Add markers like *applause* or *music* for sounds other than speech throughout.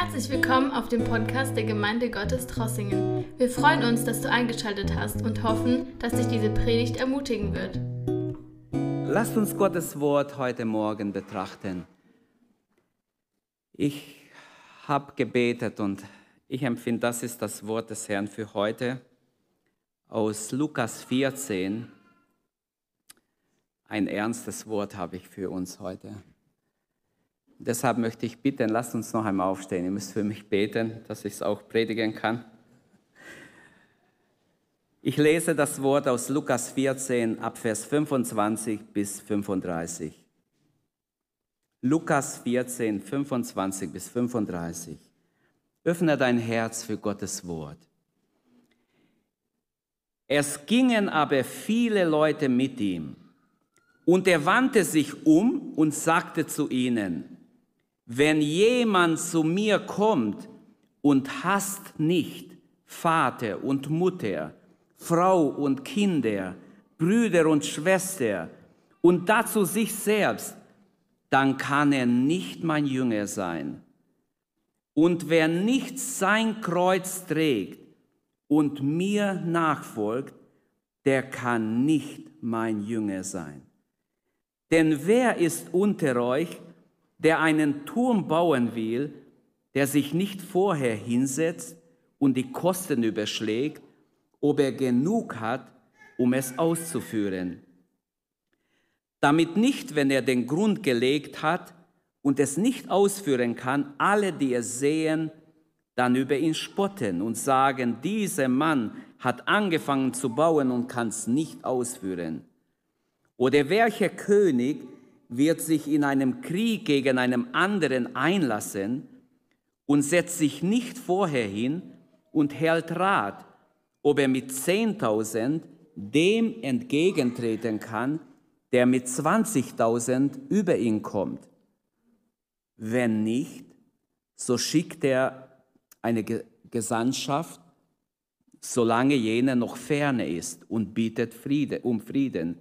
Herzlich willkommen auf dem Podcast der Gemeinde Gottes Trossingen. Wir freuen uns, dass du eingeschaltet hast und hoffen, dass dich diese Predigt ermutigen wird. Lasst uns Gottes Wort heute Morgen betrachten. Ich habe gebetet und ich empfinde, das ist das Wort des Herrn für heute aus Lukas 14. Ein ernstes Wort habe ich für uns heute. Deshalb möchte ich bitten, lasst uns noch einmal aufstehen. Ihr müsst für mich beten, dass ich es auch predigen kann. Ich lese das Wort aus Lukas 14 ab Vers 25 bis 35. Lukas 14, 25 bis 35. Öffne dein Herz für Gottes Wort. Es gingen aber viele Leute mit ihm. Und er wandte sich um und sagte zu ihnen, wenn jemand zu mir kommt und hasst nicht Vater und Mutter, Frau und Kinder, Brüder und Schwester und dazu sich selbst, dann kann er nicht mein Jünger sein. Und wer nicht sein Kreuz trägt und mir nachfolgt, der kann nicht mein Jünger sein. Denn wer ist unter euch, der einen Turm bauen will, der sich nicht vorher hinsetzt und die Kosten überschlägt, ob er genug hat, um es auszuführen. Damit nicht, wenn er den Grund gelegt hat und es nicht ausführen kann, alle, die es sehen, dann über ihn spotten und sagen, dieser Mann hat angefangen zu bauen und kann es nicht ausführen. Oder welcher König, wird sich in einem Krieg gegen einen anderen einlassen und setzt sich nicht vorher hin und hält Rat, ob er mit 10.000 dem entgegentreten kann, der mit 20.000 über ihn kommt. Wenn nicht, so schickt er eine Gesandtschaft, solange jener noch ferne ist und bittet Friede, um Frieden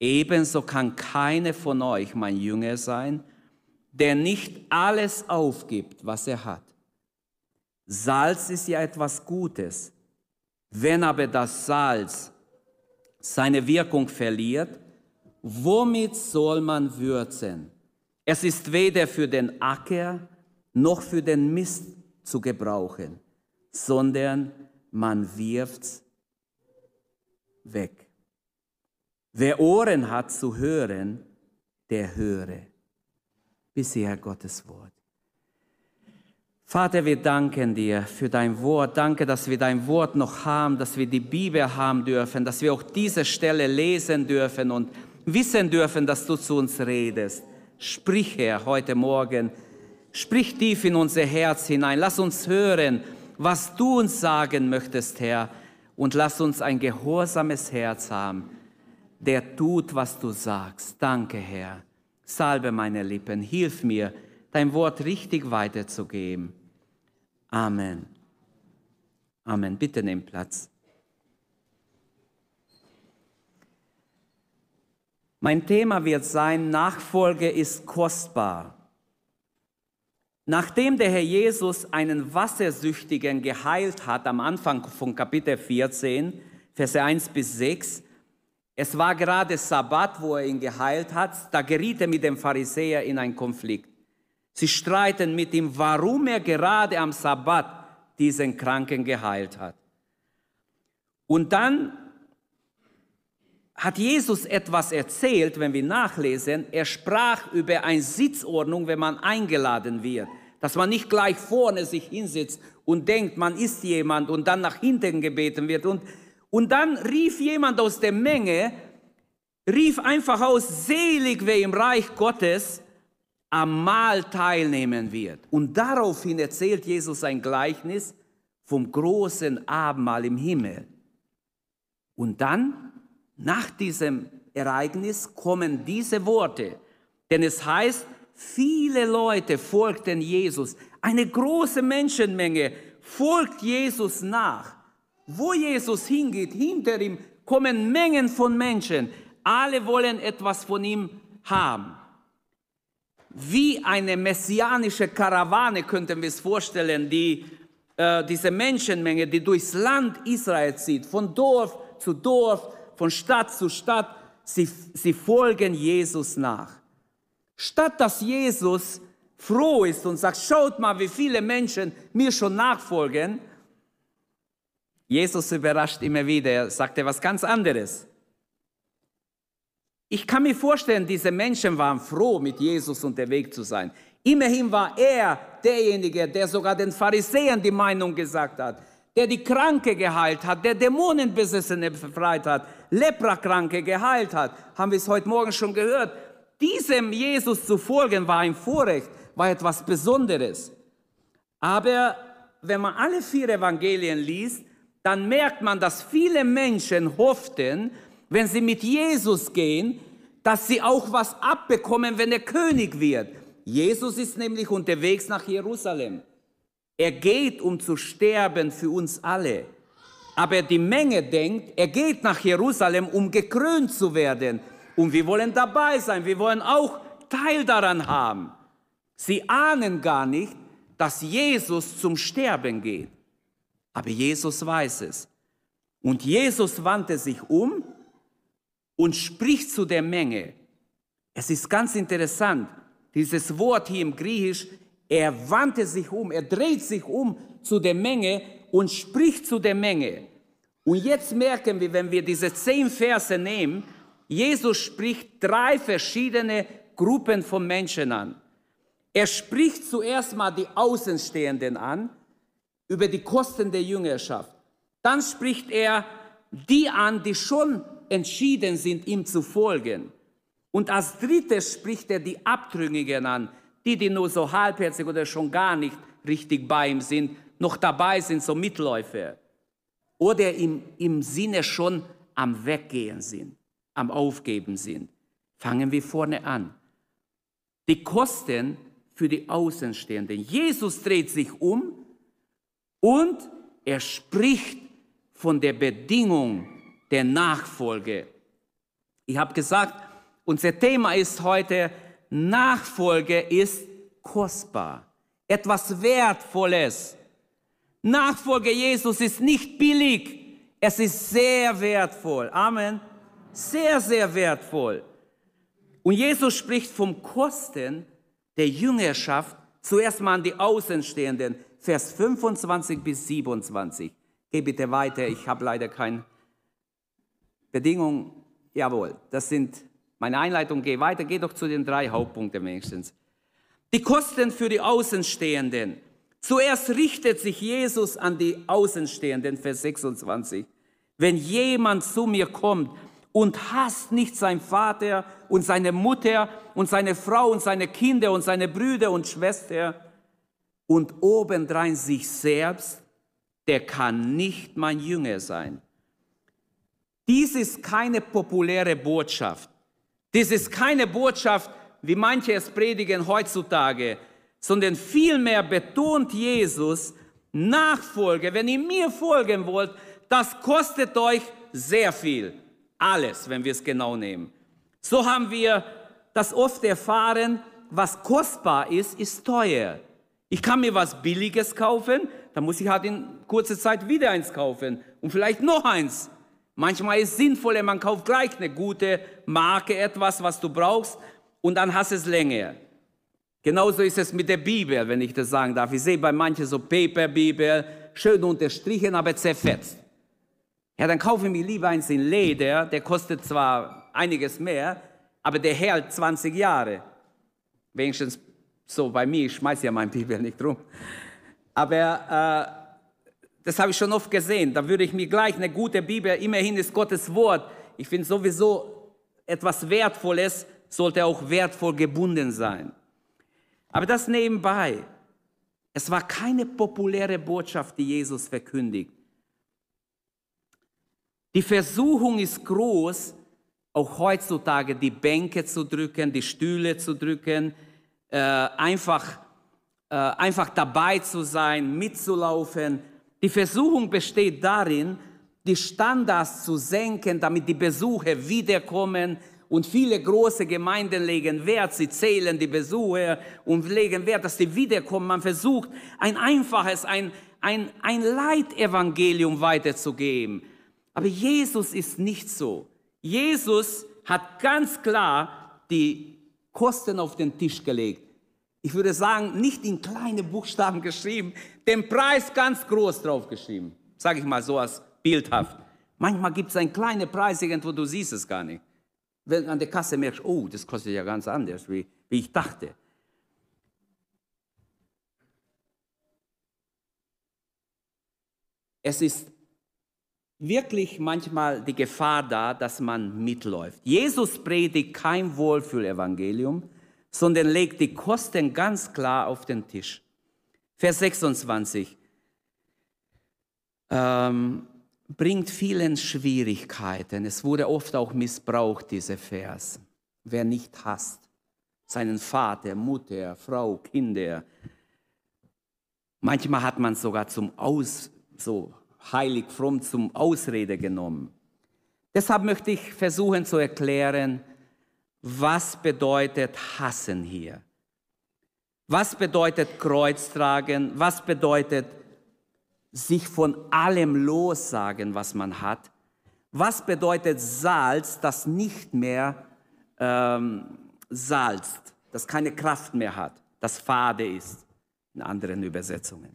Ebenso kann keine von euch mein Jünger sein, der nicht alles aufgibt, was er hat. Salz ist ja etwas Gutes. Wenn aber das Salz seine Wirkung verliert, womit soll man würzen? Es ist weder für den Acker noch für den Mist zu gebrauchen, sondern man wirft's weg. Wer Ohren hat zu hören, der höre. Bisher Gottes Wort. Vater, wir danken dir für dein Wort. Danke, dass wir dein Wort noch haben, dass wir die Bibel haben dürfen, dass wir auch diese Stelle lesen dürfen und wissen dürfen, dass du zu uns redest. Sprich, Herr, heute Morgen. Sprich tief in unser Herz hinein. Lass uns hören, was du uns sagen möchtest, Herr. Und lass uns ein gehorsames Herz haben der tut, was du sagst. Danke, Herr. Salbe meine Lippen, hilf mir, dein Wort richtig weiterzugeben. Amen. Amen. Bitte nimm Platz. Mein Thema wird sein, Nachfolge ist kostbar. Nachdem der Herr Jesus einen Wassersüchtigen geheilt hat, am Anfang von Kapitel 14, Verse 1 bis 6, es war gerade Sabbat, wo er ihn geheilt hat. Da geriet er mit dem Pharisäer in einen Konflikt. Sie streiten mit ihm, warum er gerade am Sabbat diesen Kranken geheilt hat. Und dann hat Jesus etwas erzählt, wenn wir nachlesen. Er sprach über eine Sitzordnung, wenn man eingeladen wird. Dass man nicht gleich vorne sich hinsetzt und denkt, man ist jemand und dann nach hinten gebeten wird. Und und dann rief jemand aus der Menge, rief einfach aus, selig wer im Reich Gottes am Mahl teilnehmen wird. Und daraufhin erzählt Jesus ein Gleichnis vom großen Abendmahl im Himmel. Und dann, nach diesem Ereignis, kommen diese Worte. Denn es heißt, viele Leute folgten Jesus. Eine große Menschenmenge folgt Jesus nach. Wo Jesus hingeht, hinter ihm kommen Mengen von Menschen. Alle wollen etwas von ihm haben. wie eine messianische Karawane, könnten wir es vorstellen, die äh, diese Menschenmenge, die durchs Land Israel zieht, von Dorf zu Dorf, von Stadt zu Stadt, sie, sie folgen Jesus nach. Statt dass Jesus froh ist und sagt, schaut mal, wie viele Menschen mir schon nachfolgen, Jesus überrascht immer wieder, er sagt was ganz anderes. Ich kann mir vorstellen, diese Menschen waren froh, mit Jesus unterwegs zu sein. Immerhin war er derjenige, der sogar den Pharisäern die Meinung gesagt hat, der die Kranke geheilt hat, der Dämonenbesessene befreit hat, Leprakranke geheilt hat. Haben wir es heute Morgen schon gehört. Diesem Jesus zu folgen war ein Vorrecht, war etwas Besonderes. Aber wenn man alle vier Evangelien liest, dann merkt man, dass viele Menschen hofften, wenn sie mit Jesus gehen, dass sie auch was abbekommen, wenn er König wird. Jesus ist nämlich unterwegs nach Jerusalem. Er geht, um zu sterben für uns alle. Aber die Menge denkt, er geht nach Jerusalem, um gekrönt zu werden. Und wir wollen dabei sein, wir wollen auch Teil daran haben. Sie ahnen gar nicht, dass Jesus zum Sterben geht. Aber Jesus weiß es. Und Jesus wandte sich um und spricht zu der Menge. Es ist ganz interessant. Dieses Wort hier im Griechisch, er wandte sich um, er dreht sich um zu der Menge und spricht zu der Menge. Und jetzt merken wir, wenn wir diese zehn Verse nehmen, Jesus spricht drei verschiedene Gruppen von Menschen an. Er spricht zuerst mal die Außenstehenden an über die Kosten der Jüngerschaft. Dann spricht er die an, die schon entschieden sind, ihm zu folgen. Und als drittes spricht er die Abtrünnigen an, die, die nur so halbherzig oder schon gar nicht richtig bei ihm sind, noch dabei sind, so Mitläufer. Oder im, im Sinne schon am Weggehen sind, am Aufgeben sind. Fangen wir vorne an. Die Kosten für die Außenstehenden. Jesus dreht sich um und er spricht von der Bedingung der Nachfolge. Ich habe gesagt, unser Thema ist heute, Nachfolge ist kostbar, etwas Wertvolles. Nachfolge Jesus ist nicht billig, es ist sehr wertvoll. Amen. Sehr, sehr wertvoll. Und Jesus spricht vom Kosten der Jüngerschaft zuerst mal an die Außenstehenden, Vers 25 bis 27. Geh bitte weiter, ich habe leider keine Bedingungen. Jawohl, das sind meine Einleitung geht weiter, geht doch zu den drei Hauptpunkten wenigstens. Die Kosten für die Außenstehenden. Zuerst richtet sich Jesus an die Außenstehenden, Vers 26. Wenn jemand zu mir kommt und hasst nicht sein Vater und seine Mutter und seine Frau und seine Kinder und seine Brüder und Schwester und obendrein sich selbst, der kann nicht mein Jünger sein. Dies ist keine populäre Botschaft. Dies ist keine Botschaft, wie manche es predigen heutzutage, sondern vielmehr betont Jesus, Nachfolge, wenn ihr mir folgen wollt, das kostet euch sehr viel. Alles, wenn wir es genau nehmen. So haben wir das oft erfahren, was kostbar ist, ist teuer. Ich kann mir was Billiges kaufen, dann muss ich halt in kurzer Zeit wieder eins kaufen und vielleicht noch eins. Manchmal ist es sinnvoller, man kauft gleich eine gute Marke, etwas, was du brauchst, und dann hast es länger. Genauso ist es mit der Bibel, wenn ich das sagen darf. Ich sehe bei manchen so Paper-Bibel, schön unterstrichen, aber zerfetzt. Ja, dann kaufe ich mir lieber eins in Leder, der kostet zwar einiges mehr, aber der hält 20 Jahre. Wenigstens so bei mir, ich schmeiße ja mein Bibel nicht rum. Aber äh, das habe ich schon oft gesehen. Da würde ich mir gleich eine gute Bibel, immerhin ist Gottes Wort. Ich finde sowieso etwas Wertvolles sollte auch wertvoll gebunden sein. Aber das nebenbei. Es war keine populäre Botschaft, die Jesus verkündigt. Die Versuchung ist groß, auch heutzutage die Bänke zu drücken, die Stühle zu drücken, äh, einfach, äh, einfach dabei zu sein, mitzulaufen, die Versuchung besteht darin, die Standards zu senken, damit die Besucher wiederkommen Und viele große Gemeinden legen Wert, sie zählen die Besucher und legen Wert, dass die wiederkommen. Man versucht, ein einfaches, ein, ein, ein Leitevangelium weiterzugeben. Aber Jesus ist nicht so. Jesus hat ganz klar die Kosten auf den Tisch gelegt. Ich würde sagen, nicht in kleine Buchstaben geschrieben, den Preis ganz groß draufgeschrieben. Sage ich mal so als bildhaft. Manchmal gibt es einen kleinen Preis irgendwo, du siehst es gar nicht. Wenn du an der Kasse merkst, oh, das kostet ja ganz anders, wie, wie ich dachte. Es ist wirklich manchmal die Gefahr da, dass man mitläuft. Jesus predigt kein Wohlfühlevangelium, sondern legt die Kosten ganz klar auf den Tisch. Vers 26 ähm, bringt vielen Schwierigkeiten. Es wurde oft auch missbraucht, diese Vers. Wer nicht hasst, seinen Vater, Mutter, Frau, Kinder. Manchmal hat man sogar zum Aus, so heilig fromm zum Ausrede genommen. Deshalb möchte ich versuchen zu erklären, was bedeutet hassen hier? Was bedeutet Kreuz tragen? Was bedeutet sich von allem lossagen, was man hat? Was bedeutet Salz, das nicht mehr ähm, salzt, das keine Kraft mehr hat, das fade ist, in anderen Übersetzungen?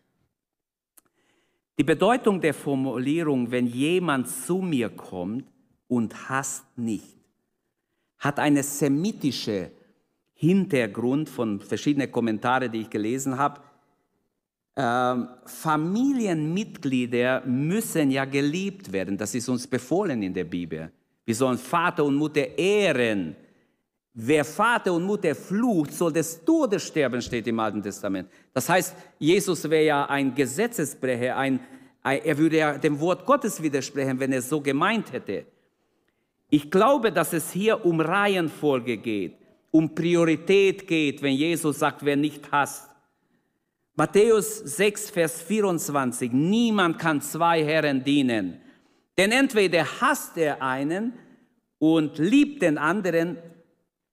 Die Bedeutung der Formulierung, wenn jemand zu mir kommt und hasst nicht, hat eine semitische Hintergrund von verschiedenen Kommentaren, die ich gelesen habe. Ähm, Familienmitglieder müssen ja geliebt werden. Das ist uns befohlen in der Bibel. Wir sollen Vater und Mutter ehren. Wer Vater und Mutter flucht, soll des Todes sterben, steht im Alten Testament. Das heißt, Jesus wäre ja ein Gesetzesbrecher, ein, er würde ja dem Wort Gottes widersprechen, wenn er so gemeint hätte. Ich glaube, dass es hier um Reihenfolge geht, um Priorität geht, wenn Jesus sagt, wer nicht hasst. Matthäus 6, Vers 24, niemand kann zwei Herren dienen. Denn entweder hasst er einen und liebt den anderen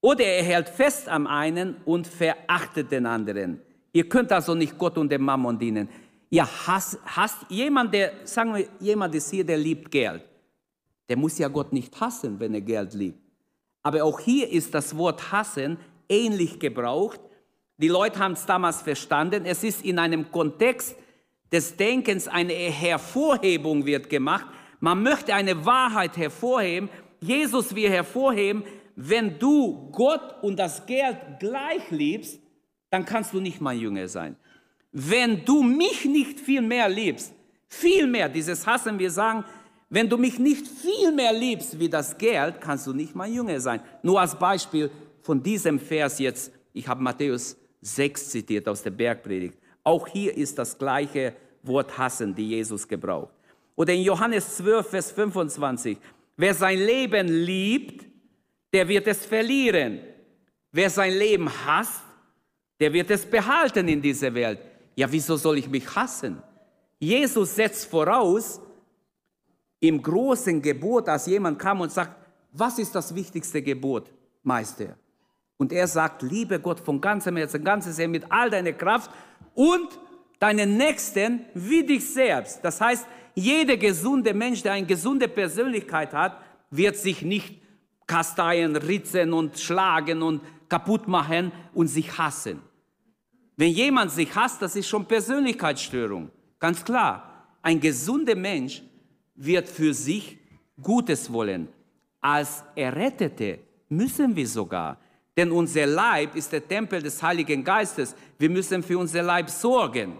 oder er hält fest am einen und verachtet den anderen. Ihr könnt also nicht Gott und dem Mammon dienen. Ihr hasst, hasst jemand, der, sagen wir, jemand ist hier, der liebt Geld. Der muss ja Gott nicht hassen, wenn er Geld liebt. Aber auch hier ist das Wort hassen ähnlich gebraucht. Die Leute haben es damals verstanden. Es ist in einem Kontext des Denkens eine Hervorhebung wird gemacht. Man möchte eine Wahrheit hervorheben. Jesus will hervorheben, wenn du Gott und das Geld gleich liebst, dann kannst du nicht mein Jünger sein. Wenn du mich nicht viel mehr liebst, viel mehr, dieses Hassen, wir sagen, wenn du mich nicht viel mehr liebst wie das Geld, kannst du nicht mein Jünger sein. Nur als Beispiel von diesem Vers jetzt, ich habe Matthäus 6 zitiert aus der Bergpredigt. Auch hier ist das gleiche Wort hassen, die Jesus gebraucht. Oder in Johannes 12, Vers 25, wer sein Leben liebt, der wird es verlieren. Wer sein Leben hasst, der wird es behalten in dieser Welt. Ja, wieso soll ich mich hassen? Jesus setzt voraus, im großen Gebot, als jemand kam und sagt, was ist das wichtigste Gebot, Meister? Und er sagt, liebe Gott von ganzem Herzen, ganzes Herzen, mit all deiner Kraft und deinen Nächsten wie dich selbst. Das heißt, jeder gesunde Mensch, der eine gesunde Persönlichkeit hat, wird sich nicht kasteien, ritzen und schlagen und kaputt machen und sich hassen. Wenn jemand sich hasst, das ist schon Persönlichkeitsstörung. Ganz klar. Ein gesunder Mensch wird für sich Gutes wollen. Als Errettete müssen wir sogar. Denn unser Leib ist der Tempel des Heiligen Geistes. Wir müssen für unser Leib sorgen.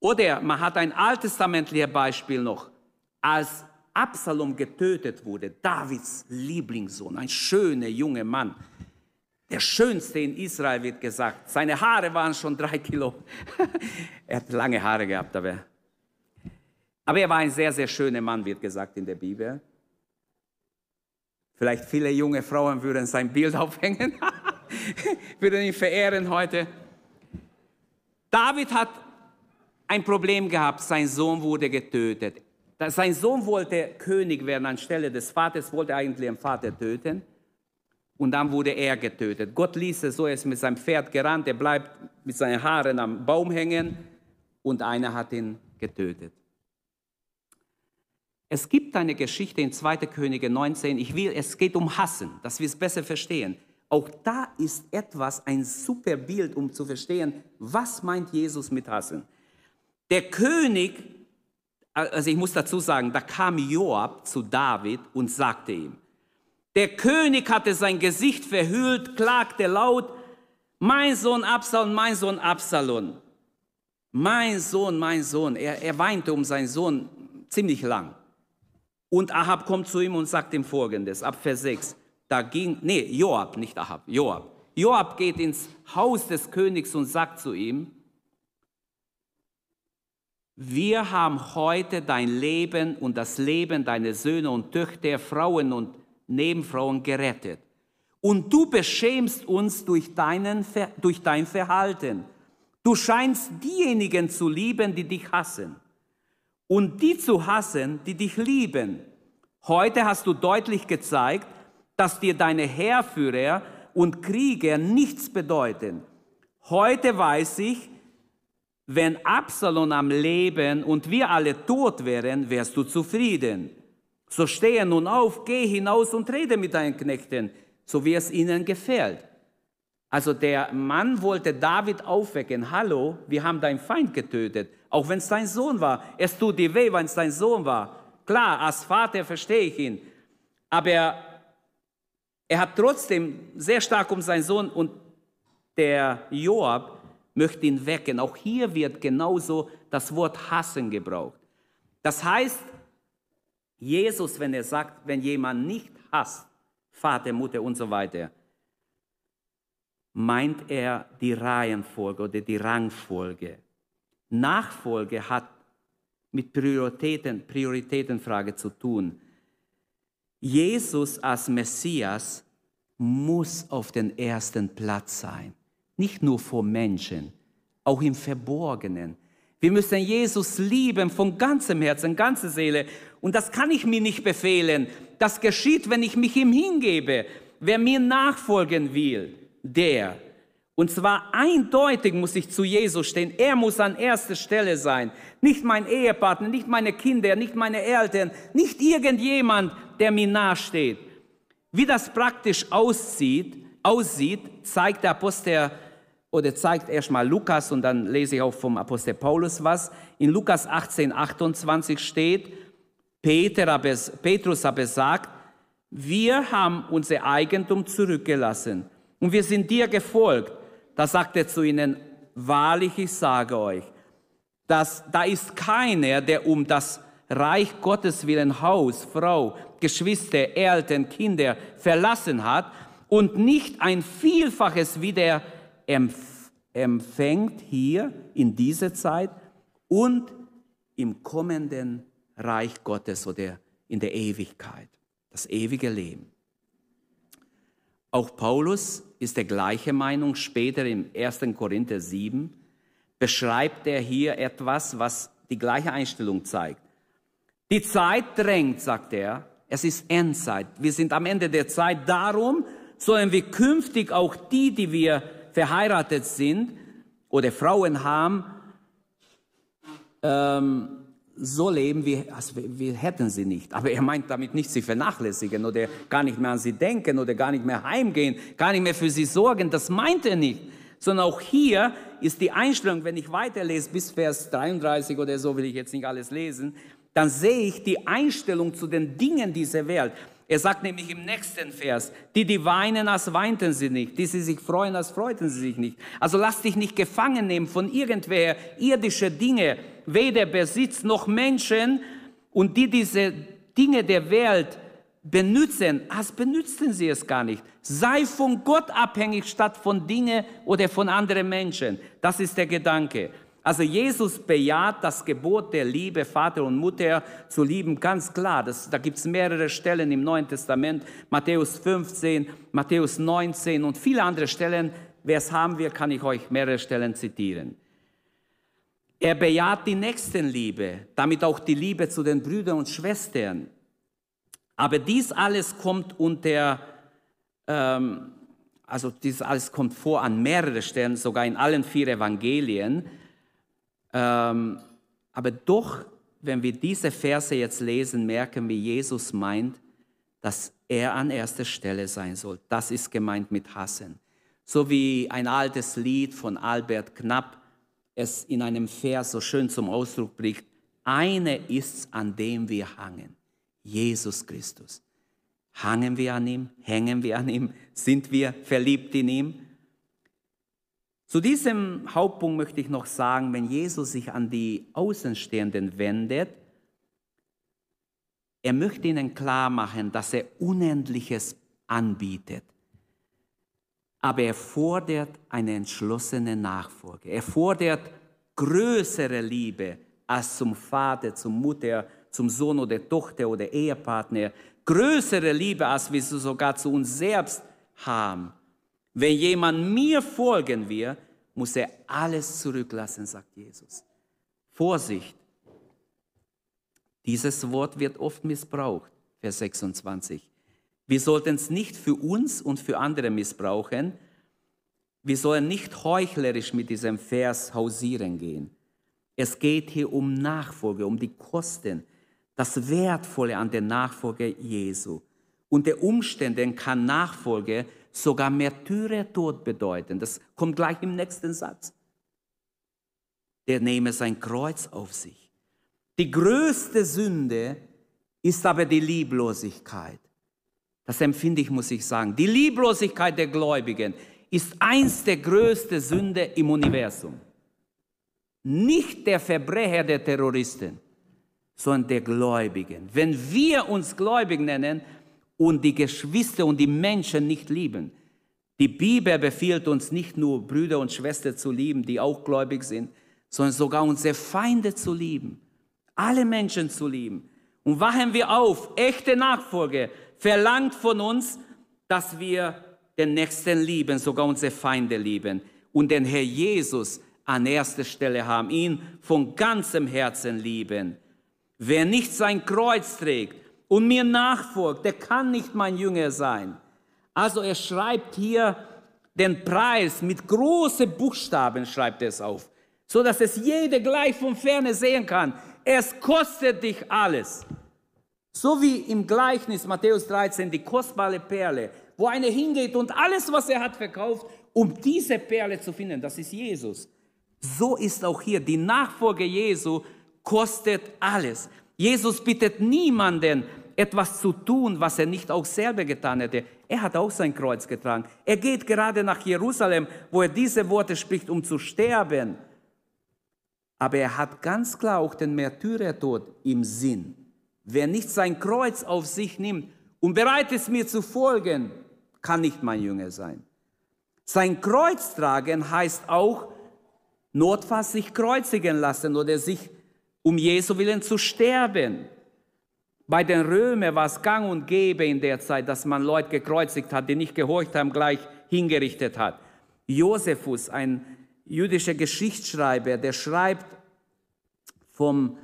Oder man hat ein alttestamentliches Beispiel noch. Als Absalom getötet wurde, Davids Lieblingssohn, ein schöner junger Mann, der schönste in Israel wird gesagt. Seine Haare waren schon drei Kilo. *laughs* er hat lange Haare gehabt, aber. Aber er war ein sehr, sehr schöner Mann, wird gesagt in der Bibel. Vielleicht viele junge Frauen würden sein Bild *laughs* aufhängen, *laughs* würden ihn verehren heute. David hat ein Problem gehabt, sein Sohn wurde getötet. Sein Sohn wollte König werden anstelle des Vaters, wollte eigentlich den Vater töten. Und dann wurde er getötet. Gott ließ es so, er ist mit seinem Pferd gerannt, er bleibt mit seinen Haaren am Baum hängen und einer hat ihn getötet. Es gibt eine Geschichte in 2. Könige 19, ich will, es geht um Hassen, dass wir es besser verstehen. Auch da ist etwas, ein super Bild, um zu verstehen, was meint Jesus mit Hassen. Der König, also ich muss dazu sagen, da kam Joab zu David und sagte ihm, der König hatte sein Gesicht verhüllt, klagte laut, mein Sohn Absalom, mein Sohn Absalom, mein Sohn, mein Sohn. Er, er weinte um seinen Sohn ziemlich lang. Und Ahab kommt zu ihm und sagt ihm folgendes, ab Vers 6. Da ging, nee, Joab, nicht Ahab, Joab. Joab geht ins Haus des Königs und sagt zu ihm, wir haben heute dein Leben und das Leben deiner Söhne und Töchter, Frauen und Nebenfrauen gerettet. Und du beschämst uns durch, deinen, durch dein Verhalten. Du scheinst diejenigen zu lieben, die dich hassen. Und die zu hassen, die dich lieben. Heute hast du deutlich gezeigt, dass dir deine Heerführer und Krieger nichts bedeuten. Heute weiß ich, wenn Absalom am Leben und wir alle tot wären, wärst du zufrieden. So stehe nun auf, geh hinaus und rede mit deinen Knechten, so wie es ihnen gefällt. Also der Mann wollte David aufwecken. Hallo, wir haben deinen Feind getötet, auch wenn es dein Sohn war. Es tut dir weh, wenn es dein Sohn war. Klar, als Vater verstehe ich ihn. Aber er hat trotzdem sehr stark um seinen Sohn und der Joab möchte ihn wecken. Auch hier wird genauso das Wort hassen gebraucht. Das heißt, Jesus, wenn er sagt, wenn jemand nicht hasst, Vater, Mutter und so weiter, meint er die Reihenfolge oder die Rangfolge. Nachfolge hat mit Prioritäten, Prioritätenfrage zu tun. Jesus als Messias muss auf den ersten Platz sein. Nicht nur vor Menschen, auch im Verborgenen. Wir müssen Jesus lieben von ganzem Herzen, ganzer Seele. Und das kann ich mir nicht befehlen. Das geschieht, wenn ich mich ihm hingebe. Wer mir nachfolgen will, der. Und zwar eindeutig muss ich zu Jesus stehen. Er muss an erster Stelle sein. Nicht mein Ehepartner, nicht meine Kinder, nicht meine Eltern, nicht irgendjemand, der mir nahesteht. Wie das praktisch aussieht, aussieht, zeigt der Apostel oder zeigt erstmal Lukas und dann lese ich auch vom Apostel Paulus was. In Lukas 18, 28 steht, Petrus aber sagt, wir haben unser Eigentum zurückgelassen und wir sind dir gefolgt. Da sagt er zu ihnen, wahrlich, ich sage euch, dass da ist keiner, der um das Reich Gottes willen Haus, Frau, Geschwister, Eltern, Kinder verlassen hat und nicht ein Vielfaches wieder empfängt hier in dieser Zeit und im kommenden Reich Gottes oder in der Ewigkeit, das ewige Leben. Auch Paulus ist der gleiche Meinung. Später im 1. Korinther 7 beschreibt er hier etwas, was die gleiche Einstellung zeigt. Die Zeit drängt, sagt er. Es ist Endzeit. Wir sind am Ende der Zeit. Darum sollen wir künftig auch die, die wir verheiratet sind oder Frauen haben, ähm, so leben, wie, also wir hätten sie nicht. Aber er meint damit nicht sie vernachlässigen oder gar nicht mehr an sie denken oder gar nicht mehr heimgehen, gar nicht mehr für sie sorgen. Das meint er nicht. Sondern auch hier ist die Einstellung, wenn ich weiterlese bis Vers 33 oder so, will ich jetzt nicht alles lesen, dann sehe ich die Einstellung zu den Dingen dieser Welt. Er sagt nämlich im nächsten Vers, die, die weinen, als weinten sie nicht, die, die sich freuen, als freuten sie sich nicht. Also lass dich nicht gefangen nehmen von irgendwer irdische Dinge, weder Besitz noch Menschen und die diese Dinge der Welt benutzen, als benutzen sie es gar nicht. Sei von Gott abhängig statt von Dingen oder von anderen Menschen. Das ist der Gedanke. Also Jesus bejaht das Gebot der Liebe, Vater und Mutter zu lieben, ganz klar. Das, da gibt es mehrere Stellen im Neuen Testament, Matthäus 15, Matthäus 19 und viele andere Stellen. Wer es haben will, kann ich euch mehrere Stellen zitieren. Er bejaht die Nächstenliebe, damit auch die Liebe zu den Brüdern und Schwestern. Aber dies alles kommt unter, ähm, also dies alles kommt vor an mehreren Stellen, sogar in allen vier Evangelien. Ähm, aber doch, wenn wir diese Verse jetzt lesen, merken wir, Jesus meint, dass er an erster Stelle sein soll. Das ist gemeint mit Hassen. So wie ein altes Lied von Albert Knapp es in einem Vers so schön zum Ausdruck bringt. Eine ist's, an dem wir hangen. Jesus Christus. Hangen wir an ihm? Hängen wir an ihm? Sind wir verliebt in ihm? Zu diesem Hauptpunkt möchte ich noch sagen, wenn Jesus sich an die Außenstehenden wendet, er möchte ihnen klar machen, dass er Unendliches anbietet. Aber er fordert eine entschlossene Nachfolge. Er fordert größere Liebe als zum Vater, zum Mutter, zum Sohn oder Tochter oder Ehepartner. Größere Liebe, als wir sie sogar zu uns selbst haben. Wenn jemand mir folgen will, muss er alles zurücklassen, sagt Jesus. Vorsicht. Dieses Wort wird oft missbraucht, Vers 26. Wir sollten es nicht für uns und für andere missbrauchen. Wir sollen nicht heuchlerisch mit diesem Vers hausieren gehen. Es geht hier um Nachfolge, um die Kosten, das Wertvolle an der Nachfolge Jesu. Unter Umständen kann Nachfolge sogar Märtyrertod bedeuten. Das kommt gleich im nächsten Satz. Der nehme sein Kreuz auf sich. Die größte Sünde ist aber die Lieblosigkeit. Das empfinde ich, muss ich sagen. Die Lieblosigkeit der Gläubigen ist eins der größten Sünde im Universum. Nicht der Verbrecher der Terroristen, sondern der Gläubigen. Wenn wir uns gläubig nennen und die Geschwister und die Menschen nicht lieben, die Bibel befiehlt uns nicht nur Brüder und Schwestern zu lieben, die auch gläubig sind, sondern sogar unsere Feinde zu lieben, alle Menschen zu lieben. Und wachen wir auf, echte Nachfolge verlangt von uns, dass wir den Nächsten lieben, sogar unsere Feinde lieben und den Herr Jesus an erster Stelle haben, ihn von ganzem Herzen lieben. Wer nicht sein Kreuz trägt und mir nachfolgt, der kann nicht mein Jünger sein. Also er schreibt hier den Preis mit großen Buchstaben, schreibt er es auf, so dass es jeder gleich von ferne sehen kann. Es kostet dich alles. So wie im Gleichnis Matthäus 13 die kostbare Perle, wo einer hingeht und alles, was er hat, verkauft, um diese Perle zu finden. Das ist Jesus. So ist auch hier die Nachfolge Jesu kostet alles. Jesus bittet niemanden, etwas zu tun, was er nicht auch selber getan hätte. Er hat auch sein Kreuz getragen. Er geht gerade nach Jerusalem, wo er diese Worte spricht, um zu sterben. Aber er hat ganz klar auch den Märtyrertod im Sinn. Wer nicht sein Kreuz auf sich nimmt und bereit ist, mir zu folgen, kann nicht mein Jünger sein. Sein Kreuz tragen heißt auch, notfalls sich kreuzigen lassen oder sich um Jesu willen zu sterben. Bei den Römern war es gang und gäbe in der Zeit, dass man Leute gekreuzigt hat, die nicht gehorcht haben, gleich hingerichtet hat. Josephus, ein jüdischer Geschichtsschreiber, der schreibt vom,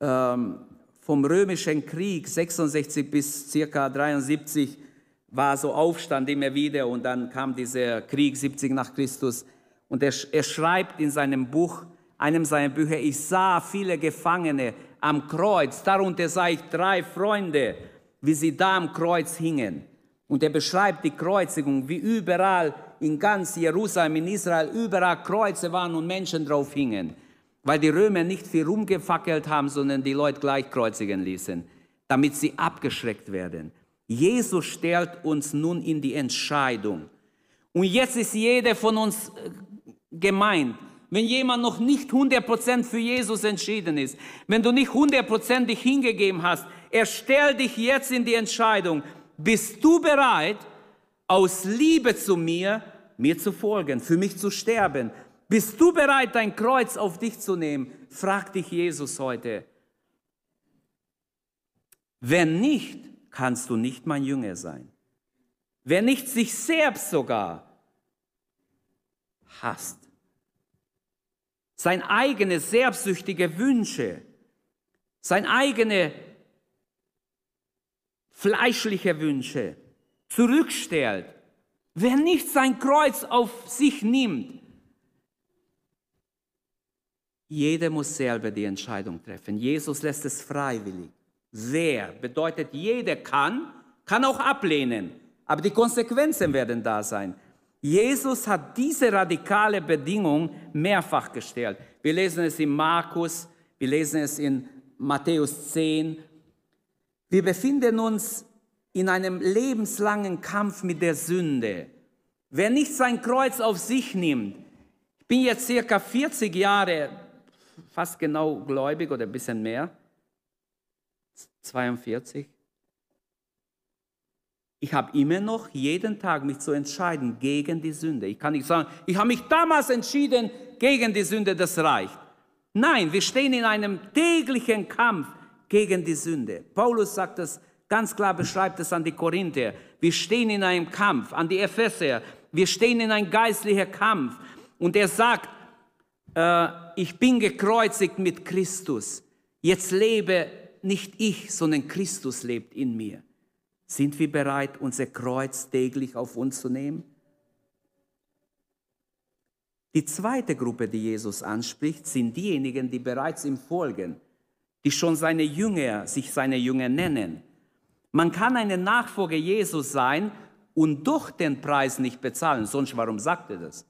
ähm, vom römischen Krieg 66 bis circa 73 war so Aufstand immer wieder und dann kam dieser Krieg 70 nach Christus. Und er, er schreibt in seinem Buch, einem seiner Bücher, ich sah viele Gefangene am Kreuz, darunter sah ich drei Freunde, wie sie da am Kreuz hingen. Und er beschreibt die Kreuzigung, wie überall in ganz Jerusalem, in Israel, überall Kreuze waren und Menschen drauf hingen. Weil die Römer nicht viel rumgefackelt haben, sondern die Leute gleich kreuzigen ließen, damit sie abgeschreckt werden. Jesus stellt uns nun in die Entscheidung. Und jetzt ist jeder von uns äh, gemeint. Wenn jemand noch nicht 100% für Jesus entschieden ist, wenn du nicht 100% dich hingegeben hast, er stellt dich jetzt in die Entscheidung, bist du bereit, aus Liebe zu mir, mir zu folgen, für mich zu sterben? Bist du bereit, dein Kreuz auf dich zu nehmen? Frag dich Jesus heute. Wenn nicht, kannst du nicht mein Jünger sein. Wer nicht sich selbst sogar hasst, seine eigene selbstsüchtige Wünsche, seine eigene fleischliche Wünsche zurückstellt, wer nicht sein Kreuz auf sich nimmt, jeder muss selber die Entscheidung treffen. Jesus lässt es freiwillig. Wer bedeutet, jeder kann, kann auch ablehnen, aber die Konsequenzen werden da sein. Jesus hat diese radikale Bedingung mehrfach gestellt. Wir lesen es in Markus, wir lesen es in Matthäus 10. Wir befinden uns in einem lebenslangen Kampf mit der Sünde. Wer nicht sein Kreuz auf sich nimmt, ich bin jetzt circa 40 Jahre, fast genau gläubig oder ein bisschen mehr, 42. Ich habe immer noch jeden Tag mich zu entscheiden gegen die Sünde. Ich kann nicht sagen, ich habe mich damals entschieden gegen die Sünde, das reicht. Nein, wir stehen in einem täglichen Kampf gegen die Sünde. Paulus sagt das ganz klar, beschreibt es an die Korinther. Wir stehen in einem Kampf, an die Epheser. Wir stehen in einem geistlichen Kampf. Und er sagt, äh, ich bin gekreuzigt mit Christus. Jetzt lebe nicht ich, sondern Christus lebt in mir. Sind wir bereit, unser Kreuz täglich auf uns zu nehmen? Die zweite Gruppe, die Jesus anspricht, sind diejenigen, die bereits ihm folgen, die schon seine Jünger, sich seine Jünger nennen. Man kann eine Nachfolger Jesus sein und doch den Preis nicht bezahlen. Sonst, warum sagt er das?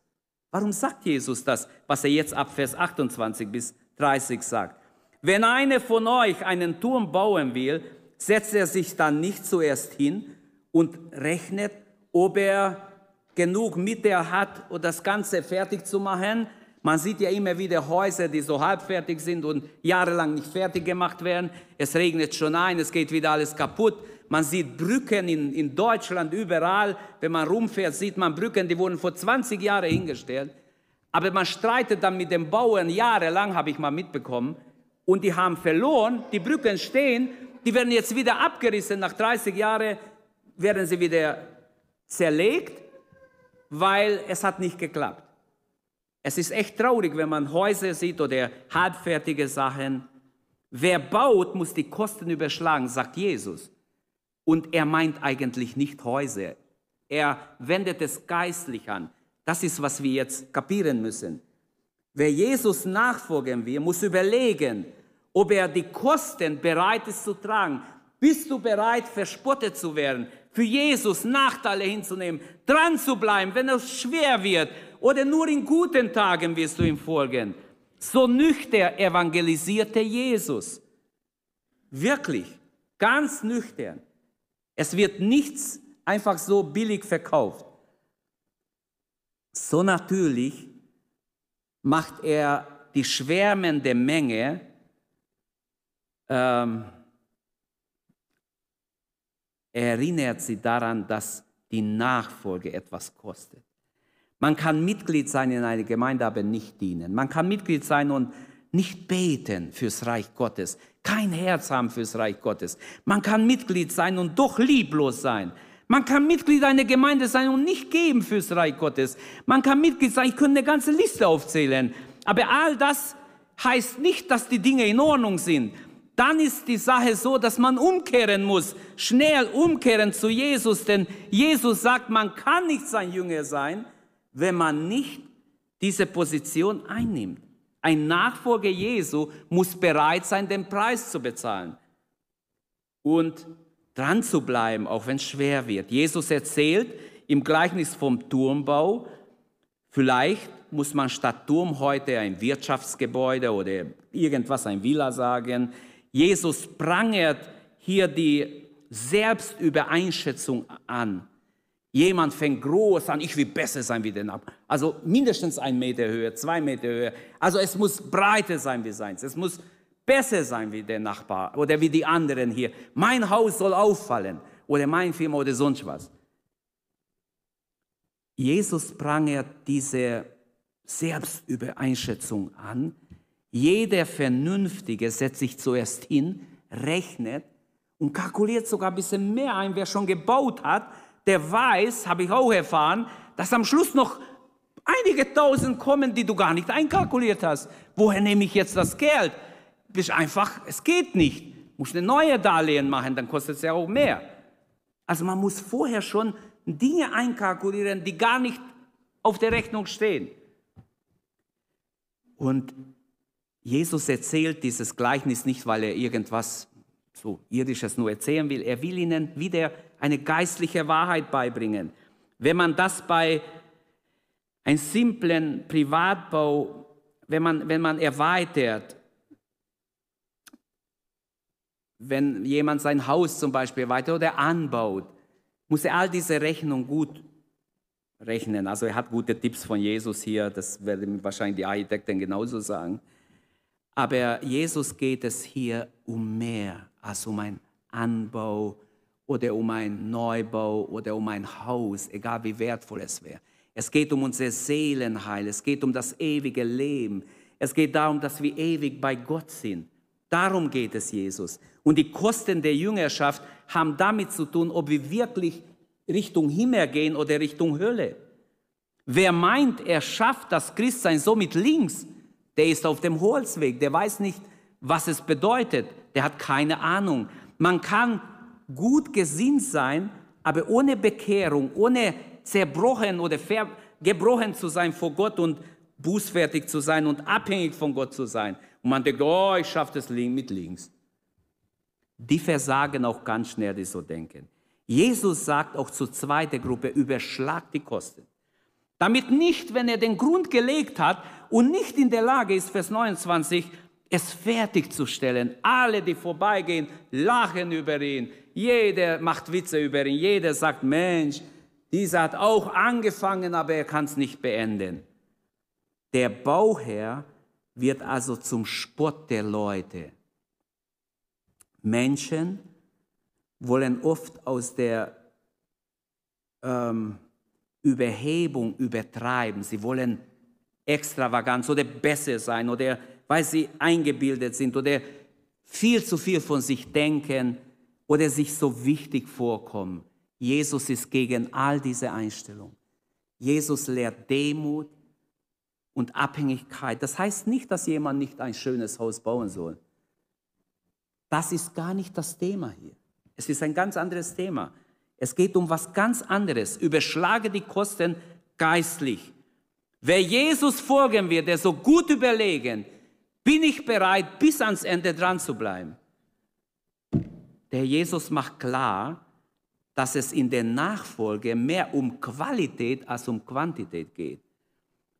Warum sagt Jesus das, was er jetzt ab Vers 28 bis 30 sagt? Wenn einer von euch einen Turm bauen will, setzt er sich dann nicht zuerst hin und rechnet, ob er genug Mittel hat, um das Ganze fertig zu machen. Man sieht ja immer wieder Häuser, die so halb fertig sind und jahrelang nicht fertig gemacht werden. Es regnet schon ein, es geht wieder alles kaputt. Man sieht Brücken in, in Deutschland überall. Wenn man rumfährt, sieht man Brücken, die wurden vor 20 Jahren hingestellt. Aber man streitet dann mit den Bauern jahrelang, habe ich mal mitbekommen. Und die haben verloren, die Brücken stehen die werden jetzt wieder abgerissen. Nach 30 Jahren werden sie wieder zerlegt, weil es hat nicht geklappt. Es ist echt traurig, wenn man Häuser sieht oder halbfertige Sachen. Wer baut, muss die Kosten überschlagen, sagt Jesus. Und er meint eigentlich nicht Häuser. Er wendet es geistlich an. Das ist, was wir jetzt kapieren müssen. Wer Jesus nachfolgen will, muss überlegen, ob er die Kosten bereit ist zu tragen. Bist du bereit, verspottet zu werden, für Jesus Nachteile hinzunehmen, dran zu bleiben, wenn es schwer wird oder nur in guten Tagen wirst du ihm folgen? So nüchtern evangelisierte Jesus. Wirklich, ganz nüchtern. Es wird nichts einfach so billig verkauft. So natürlich macht er die schwärmende Menge ähm, erinnert sie daran, dass die Nachfolge etwas kostet. Man kann Mitglied sein in einer Gemeinde, aber nicht dienen. Man kann Mitglied sein und nicht beten fürs Reich Gottes, kein Herz haben fürs Reich Gottes. Man kann Mitglied sein und doch lieblos sein. Man kann Mitglied einer Gemeinde sein und nicht geben fürs Reich Gottes. Man kann Mitglied sein, ich könnte eine ganze Liste aufzählen. Aber all das heißt nicht, dass die Dinge in Ordnung sind dann ist die Sache so, dass man umkehren muss, schnell umkehren zu Jesus, denn Jesus sagt, man kann nicht sein Jünger sein, wenn man nicht diese Position einnimmt. Ein Nachfolger Jesu muss bereit sein, den Preis zu bezahlen und dran zu bleiben, auch wenn es schwer wird. Jesus erzählt im Gleichnis vom Turmbau, vielleicht muss man statt Turm heute ein Wirtschaftsgebäude oder irgendwas, ein Villa sagen. Jesus prangert hier die Selbstübereinschätzung an. Jemand fängt groß an, ich will besser sein wie der Nachbar. Also mindestens ein Meter Höhe, zwei Meter Höhe. Also es muss breiter sein wie seins. Es muss besser sein wie der Nachbar oder wie die anderen hier. Mein Haus soll auffallen oder mein Firma oder sonst was. Jesus prangert diese Selbstübereinschätzung an jeder Vernünftige setzt sich zuerst hin, rechnet und kalkuliert sogar ein bisschen mehr ein. Wer schon gebaut hat, der weiß, habe ich auch erfahren, dass am Schluss noch Einige tausend kommen, die du gar nicht einkalkuliert hast. Woher nehme ich jetzt das Geld? Bist einfach, es geht nicht. Muss eine neue Darlehen machen, dann kostet es ja auch mehr. Also man muss vorher schon Dinge einkalkulieren, die gar nicht auf der Rechnung stehen. Und Jesus erzählt dieses Gleichnis nicht, weil er irgendwas so irdisches nur erzählen will. Er will ihnen wieder eine geistliche Wahrheit beibringen. Wenn man das bei einem simplen Privatbau, wenn man, wenn man erweitert, wenn jemand sein Haus zum Beispiel erweitert oder anbaut, muss er all diese Rechnungen gut rechnen. Also er hat gute Tipps von Jesus hier, das werden wahrscheinlich die Architekten genauso sagen. Aber Jesus geht es hier um mehr als um einen Anbau oder um einen Neubau oder um ein Haus, egal wie wertvoll es wäre. Es geht um unser Seelenheil, es geht um das ewige Leben. Es geht darum, dass wir ewig bei Gott sind. Darum geht es Jesus. Und die Kosten der Jüngerschaft haben damit zu tun, ob wir wirklich Richtung Himmel gehen oder Richtung Hölle. Wer meint, er schafft das Christsein so mit links, der ist auf dem Holzweg, der weiß nicht, was es bedeutet, der hat keine Ahnung. Man kann gut gesinnt sein, aber ohne Bekehrung, ohne zerbrochen oder gebrochen zu sein vor Gott und bußfertig zu sein und abhängig von Gott zu sein. Und man denkt, oh, ich schaffe das mit links. Die versagen auch ganz schnell, die so denken. Jesus sagt auch zur zweiten Gruppe, überschlag die Kosten. Damit nicht, wenn er den Grund gelegt hat und nicht in der Lage ist, Vers 29, es fertigzustellen. Alle, die vorbeigehen, lachen über ihn. Jeder macht Witze über ihn. Jeder sagt, Mensch, dieser hat auch angefangen, aber er kann es nicht beenden. Der Bauherr wird also zum Spott der Leute. Menschen wollen oft aus der ähm, Überhebung übertreiben. Sie wollen Extravaganz oder besser sein oder weil sie eingebildet sind oder viel zu viel von sich denken oder sich so wichtig vorkommen. Jesus ist gegen all diese Einstellungen. Jesus lehrt Demut und Abhängigkeit. Das heißt nicht, dass jemand nicht ein schönes Haus bauen soll. Das ist gar nicht das Thema hier. Es ist ein ganz anderes Thema. Es geht um was ganz anderes. Überschlage die Kosten geistlich. Wer Jesus folgen wird, der so gut überlegen, bin ich bereit, bis ans Ende dran zu bleiben. Der Jesus macht klar, dass es in der Nachfolge mehr um Qualität als um Quantität geht.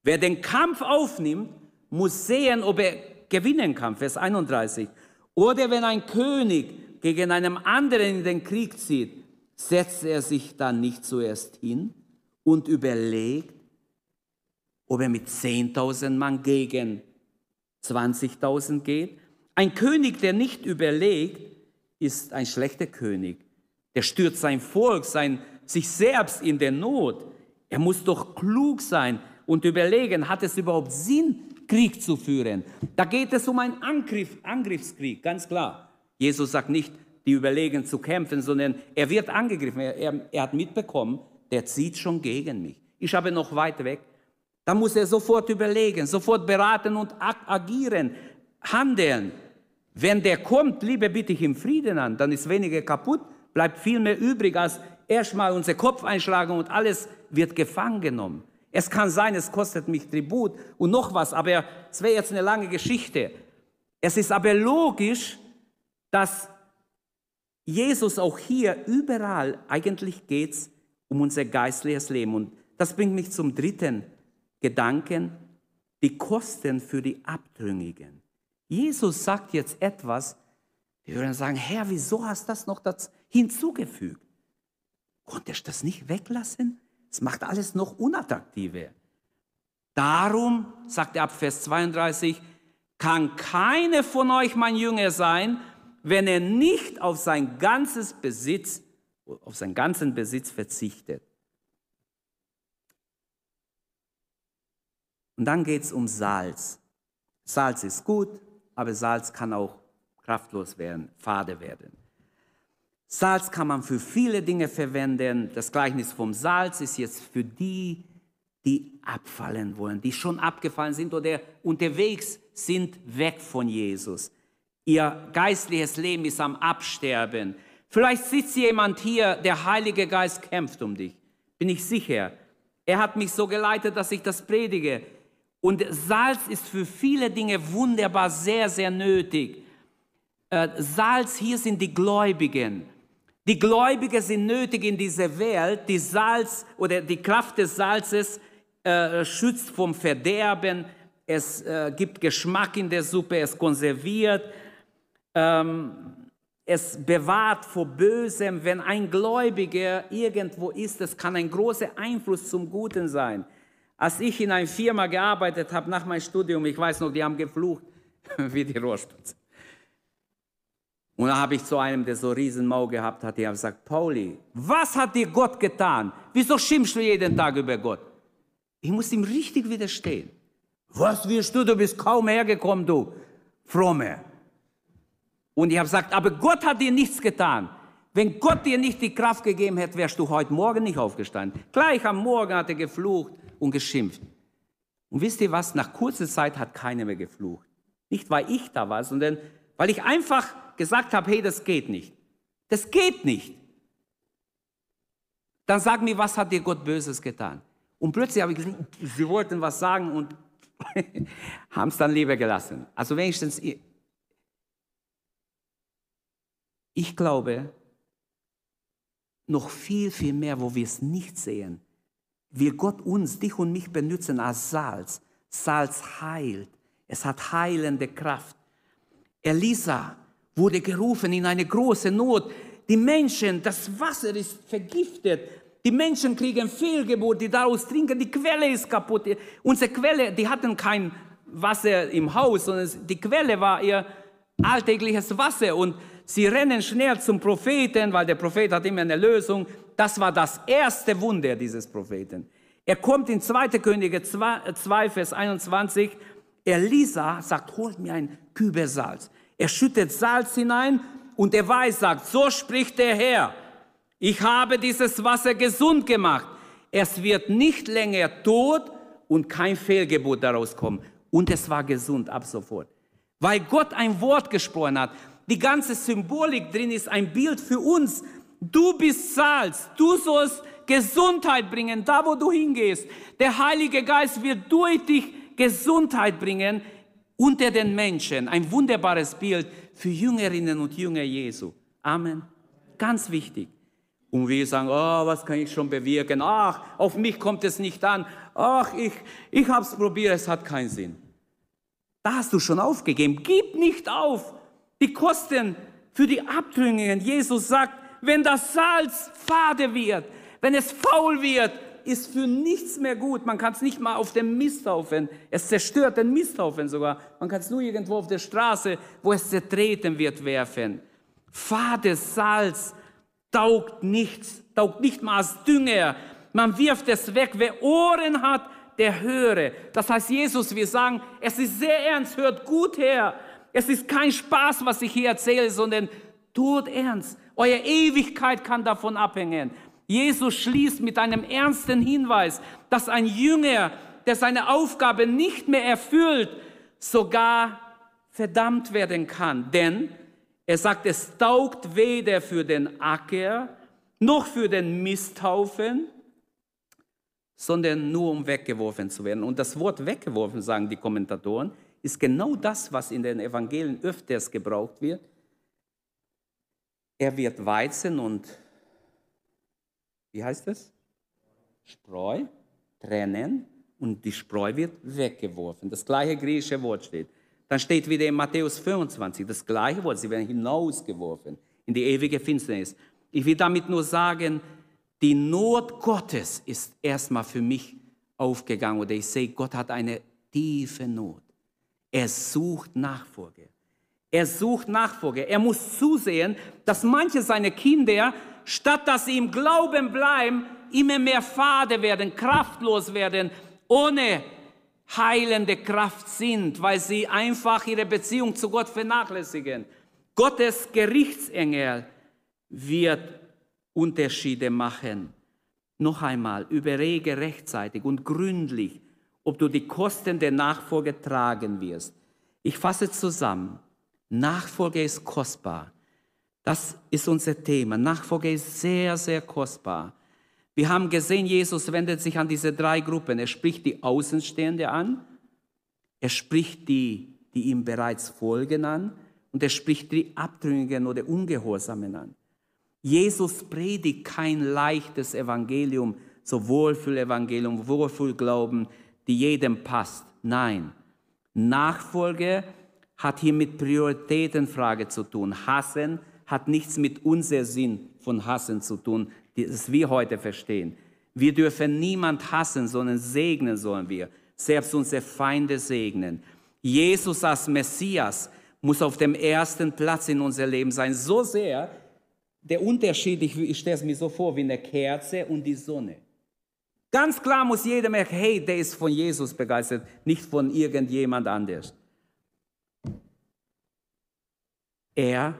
Wer den Kampf aufnimmt, muss sehen, ob er gewinnen kann. Vers 31. Oder wenn ein König gegen einen anderen in den Krieg zieht, setzt er sich dann nicht zuerst hin und überlegt, ob er mit 10.000 Mann gegen 20.000 geht. Ein König, der nicht überlegt, ist ein schlechter König. Der stürzt sein Volk, sein, sich selbst in der Not. Er muss doch klug sein und überlegen, hat es überhaupt Sinn, Krieg zu führen? Da geht es um einen Angriff, Angriffskrieg, ganz klar. Jesus sagt nicht, die überlegen zu kämpfen, sondern er wird angegriffen. Er, er, er hat mitbekommen, der zieht schon gegen mich. Ich habe noch weit weg. Da muss er sofort überlegen, sofort beraten und agieren, handeln. Wenn der kommt, liebe, bitte ich ihm Frieden an, dann ist weniger kaputt, bleibt viel mehr übrig, als erstmal unser Kopf einschlagen und alles wird gefangen genommen. Es kann sein, es kostet mich Tribut und noch was, aber es wäre jetzt eine lange Geschichte. Es ist aber logisch, dass Jesus auch hier überall, eigentlich geht es um unser geistliches Leben. Und das bringt mich zum dritten Gedanken, die Kosten für die Abtrünnigen. Jesus sagt jetzt etwas, wir würden sagen, Herr, wieso hast du das noch das hinzugefügt? Konntest du das nicht weglassen? Es macht alles noch unattraktiver. Darum, sagt er ab Vers 32, kann keine von euch mein Jünger sein, wenn er nicht auf sein ganzes Besitz, auf seinen ganzen Besitz verzichtet. Und dann geht es um Salz. Salz ist gut, aber Salz kann auch kraftlos werden, fade werden. Salz kann man für viele Dinge verwenden. Das Gleichnis vom Salz ist jetzt für die, die abfallen wollen, die schon abgefallen sind oder unterwegs sind weg von Jesus. Ihr geistliches Leben ist am Absterben. Vielleicht sitzt jemand hier, der Heilige Geist kämpft um dich. Bin ich sicher. Er hat mich so geleitet, dass ich das predige. Und Salz ist für viele Dinge wunderbar, sehr, sehr nötig. Äh, Salz, hier sind die Gläubigen. Die Gläubigen sind nötig in dieser Welt. Die Salz oder die Kraft des Salzes äh, schützt vom Verderben. Es äh, gibt Geschmack in der Suppe, es konserviert. Ähm, es bewahrt vor Bösem. Wenn ein Gläubiger irgendwo ist, das kann ein großer Einfluss zum Guten sein. Als ich in einer Firma gearbeitet habe nach meinem Studium, ich weiß noch, die haben geflucht *laughs* wie die Rohrspitze. Und da habe ich zu einem, der so riesen Mau gehabt hat, der gesagt, Pauli, was hat dir Gott getan? Wieso schimpfst du jeden Tag über Gott? Ich muss ihm richtig widerstehen. Was wirst du? Du bist kaum hergekommen, du Fromme. Und ich habe gesagt, aber Gott hat dir nichts getan. Wenn Gott dir nicht die Kraft gegeben hätte, wärst du heute Morgen nicht aufgestanden. Gleich am Morgen hat er geflucht und geschimpft. Und wisst ihr was? Nach kurzer Zeit hat keiner mehr geflucht. Nicht, weil ich da war, sondern weil ich einfach gesagt habe, hey, das geht nicht. Das geht nicht. Dann sag mir, was hat dir Gott Böses getan? Und plötzlich habe ich gesehen, sie wollten was sagen und *laughs* haben es dann lieber gelassen. Also wenigstens, ich glaube, noch viel, viel mehr, wo wir es nicht sehen, will Gott uns, dich und mich benutzen als Salz. Salz heilt. Es hat heilende Kraft. Elisa wurde gerufen in eine große Not. Die Menschen, das Wasser ist vergiftet. Die Menschen kriegen Fehlgeburt, die daraus trinken. Die Quelle ist kaputt. Unsere Quelle, die hatten kein Wasser im Haus, sondern die Quelle war ihr alltägliches Wasser. Und sie rennen schnell zum Propheten, weil der Prophet hat immer eine Lösung. Das war das erste Wunder dieses Propheten. Er kommt in 2. Könige 2, 2 Vers 21. Elisa sagt, holt mir ein Kübel Salz. Er schüttet Salz hinein und er weiß, sagt, so spricht der Herr. Ich habe dieses Wasser gesund gemacht. Es wird nicht länger tot und kein Fehlgebot daraus kommen. Und es war gesund ab sofort. Weil Gott ein Wort gesprochen hat. Die ganze Symbolik drin ist ein Bild für uns. Du bist Salz. Du sollst Gesundheit bringen, da wo du hingehst. Der Heilige Geist wird durch dich Gesundheit bringen unter den Menschen. Ein wunderbares Bild für Jüngerinnen und Jünger Jesu. Amen. Ganz wichtig. Und wir sagen, oh, was kann ich schon bewirken? Ach, auf mich kommt es nicht an. Ach, ich, ich habe es probiert, es hat keinen Sinn. Da hast du schon aufgegeben. Gib nicht auf. Die Kosten für die Abtrünnigen. Jesus sagt, wenn das Salz fade wird, wenn es faul wird, ist für nichts mehr gut. Man kann es nicht mal auf dem Misthaufen, es zerstört den Misthaufen sogar. Man kann es nur irgendwo auf der Straße, wo es zertreten wird, werfen. Fades Salz taugt nichts, taugt nicht mal als Dünger. Man wirft es weg. Wer Ohren hat, der höre. Das heißt, Jesus, wir sagen, es ist sehr ernst, hört gut her. Es ist kein Spaß, was ich hier erzähle, sondern tut ernst. Eure Ewigkeit kann davon abhängen. Jesus schließt mit einem ernsten Hinweis, dass ein Jünger, der seine Aufgabe nicht mehr erfüllt, sogar verdammt werden kann. Denn er sagt, es taugt weder für den Acker noch für den Misthaufen, sondern nur um weggeworfen zu werden. Und das Wort weggeworfen, sagen die Kommentatoren, ist genau das, was in den Evangelien öfters gebraucht wird. Er wird Weizen und wie heißt es? Spreu, trennen und die Spreu wird weggeworfen. Das gleiche griechische Wort steht. Dann steht wieder in Matthäus 25 das gleiche Wort, sie werden hinausgeworfen in die ewige Finsternis. Ich will damit nur sagen, die Not Gottes ist erstmal für mich aufgegangen oder ich sehe, Gott hat eine tiefe Not. Er sucht Nachfolge. Er sucht Nachfolge. Er muss zusehen, dass manche seiner Kinder statt dass sie im Glauben bleiben, immer mehr fade werden, kraftlos werden, ohne heilende Kraft sind, weil sie einfach ihre Beziehung zu Gott vernachlässigen. Gottes Gerichtsengel wird Unterschiede machen. Noch einmal, überlege rechtzeitig und gründlich, ob du die Kosten der Nachfolge tragen wirst. Ich fasse zusammen. Nachfolge ist kostbar. Das ist unser Thema. Nachfolge ist sehr, sehr kostbar. Wir haben gesehen, Jesus wendet sich an diese drei Gruppen. Er spricht die Außenstehende an, er spricht die, die ihm bereits folgen an und er spricht die Abtrünnigen oder Ungehorsamen an. Jesus predigt kein leichtes Evangelium, so Wohlfühlevangelium, Wohlfühlglauben, die jedem passt. Nein, Nachfolge hat hier mit Prioritätenfrage zu tun. Hassen hat nichts mit unser Sinn von Hassen zu tun, das wir heute verstehen. Wir dürfen niemand hassen, sondern segnen sollen wir. Selbst unsere Feinde segnen. Jesus als Messias muss auf dem ersten Platz in unser Leben sein. So sehr, der Unterschied, ich, ich stelle es mir so vor, wie eine Kerze und die Sonne. Ganz klar muss jeder merken, hey, der ist von Jesus begeistert, nicht von irgendjemand anders. Er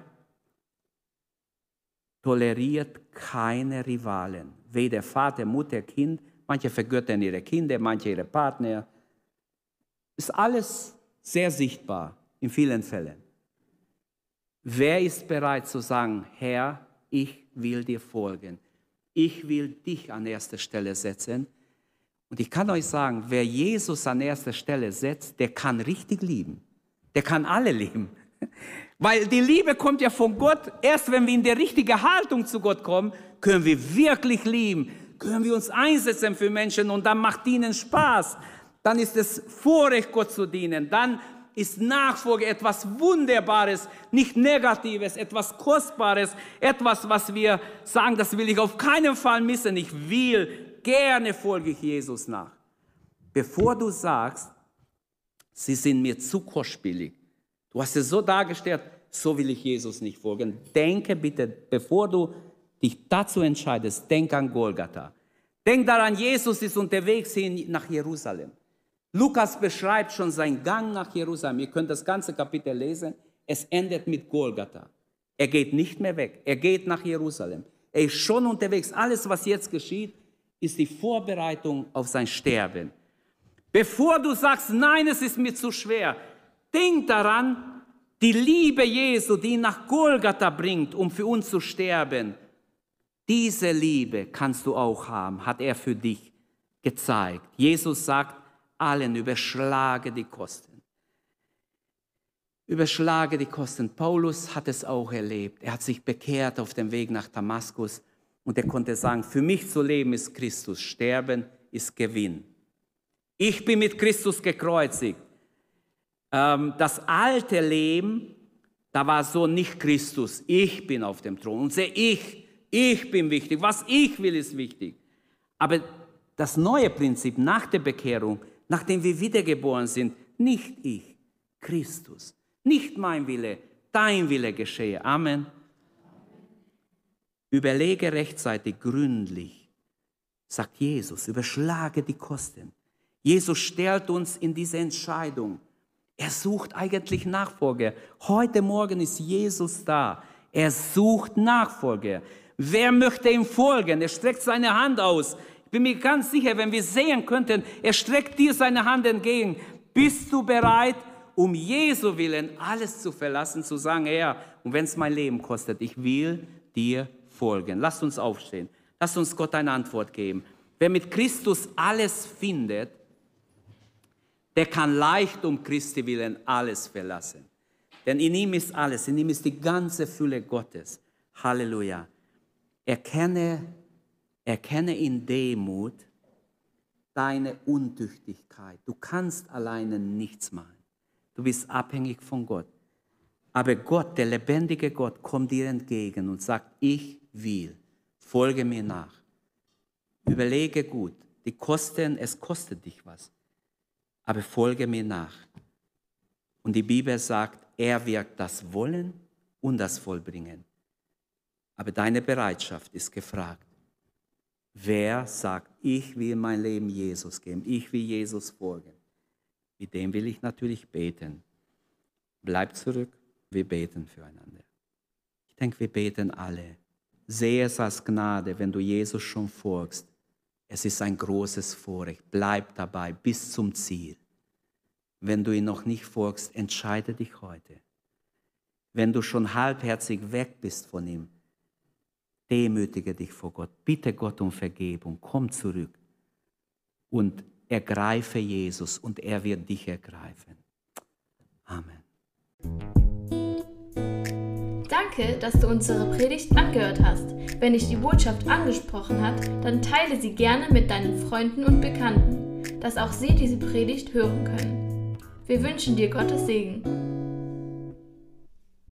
toleriert keine Rivalen, weder Vater, Mutter, Kind. Manche vergöttern ihre Kinder, manche ihre Partner. Ist alles sehr sichtbar in vielen Fällen. Wer ist bereit zu sagen, Herr, ich will dir folgen. Ich will dich an erste Stelle setzen. Und ich kann euch sagen, wer Jesus an erste Stelle setzt, der kann richtig lieben. Der kann alle lieben. *laughs* Weil die Liebe kommt ja von Gott. Erst wenn wir in der richtigen Haltung zu Gott kommen, können wir wirklich lieben. Können wir uns einsetzen für Menschen und dann macht ihnen Spaß. Dann ist es Vorrecht, Gott zu dienen. Dann ist Nachfolge etwas Wunderbares, nicht Negatives, etwas Kostbares, etwas, was wir sagen, das will ich auf keinen Fall missen. Ich will, gerne folge ich Jesus nach. Bevor du sagst, sie sind mir zu kostspielig, Du hast es so dargestellt, so will ich Jesus nicht folgen. Denke bitte, bevor du dich dazu entscheidest, denk an Golgatha. Denk daran, Jesus ist unterwegs hin nach Jerusalem. Lukas beschreibt schon seinen Gang nach Jerusalem. Ihr könnt das ganze Kapitel lesen. Es endet mit Golgatha. Er geht nicht mehr weg. Er geht nach Jerusalem. Er ist schon unterwegs. Alles, was jetzt geschieht, ist die Vorbereitung auf sein Sterben. Bevor du sagst, nein, es ist mir zu schwer, Denk daran, die Liebe Jesu, die ihn nach Golgatha bringt, um für uns zu sterben. Diese Liebe kannst du auch haben, hat er für dich gezeigt. Jesus sagt allen, überschlage die Kosten. Überschlage die Kosten. Paulus hat es auch erlebt. Er hat sich bekehrt auf dem Weg nach Damaskus und er konnte sagen, für mich zu leben ist Christus, sterben ist Gewinn. Ich bin mit Christus gekreuzigt. Ähm, das alte Leben, da war so nicht Christus. Ich bin auf dem Thron. Unser Ich, ich bin wichtig. Was ich will, ist wichtig. Aber das neue Prinzip nach der Bekehrung, nachdem wir wiedergeboren sind, nicht ich, Christus. Nicht mein Wille, dein Wille geschehe. Amen. Überlege rechtzeitig, gründlich, sagt Jesus, überschlage die Kosten. Jesus stellt uns in diese Entscheidung. Er sucht eigentlich Nachfolger. Heute Morgen ist Jesus da. Er sucht Nachfolger. Wer möchte ihm folgen? Er streckt seine Hand aus. Bin mir ganz sicher, wenn wir sehen könnten, er streckt dir seine Hand entgegen. Bist du bereit, um Jesu willen alles zu verlassen, zu sagen, Herr, und wenn es mein Leben kostet, ich will dir folgen. Lasst uns aufstehen. Lasst uns Gott eine Antwort geben. Wer mit Christus alles findet, der kann leicht um Christi willen alles verlassen. Denn in ihm ist alles, in ihm ist die ganze Fülle Gottes. Halleluja. Erkenne, erkenne in Demut deine Untüchtigkeit. Du kannst alleine nichts machen. Du bist abhängig von Gott. Aber Gott, der lebendige Gott, kommt dir entgegen und sagt, ich will, folge mir nach. Überlege gut, die Kosten, es kostet dich was aber folge mir nach. Und die Bibel sagt, er wird das wollen und das vollbringen. Aber deine Bereitschaft ist gefragt. Wer sagt, ich will mein Leben Jesus geben, ich will Jesus folgen? Mit dem will ich natürlich beten. Bleib zurück, wir beten füreinander. Ich denke, wir beten alle. Sehe es als Gnade, wenn du Jesus schon folgst, Es ist ein großes Vorrecht. Bleib dabei bis zum Ziel. Wenn du ihn noch nicht folgst, entscheide dich heute. Wenn du schon halbherzig weg bist von ihm, demütige dich vor Gott. Bitte Gott um Vergebung. Komm zurück und ergreife Jesus und er wird dich ergreifen. Amen. Danke, dass du unsere Predigt angehört hast. Wenn dich die Botschaft angesprochen hat, dann teile sie gerne mit deinen Freunden und Bekannten, dass auch sie diese Predigt hören können. Wir wünschen dir Gottes Segen.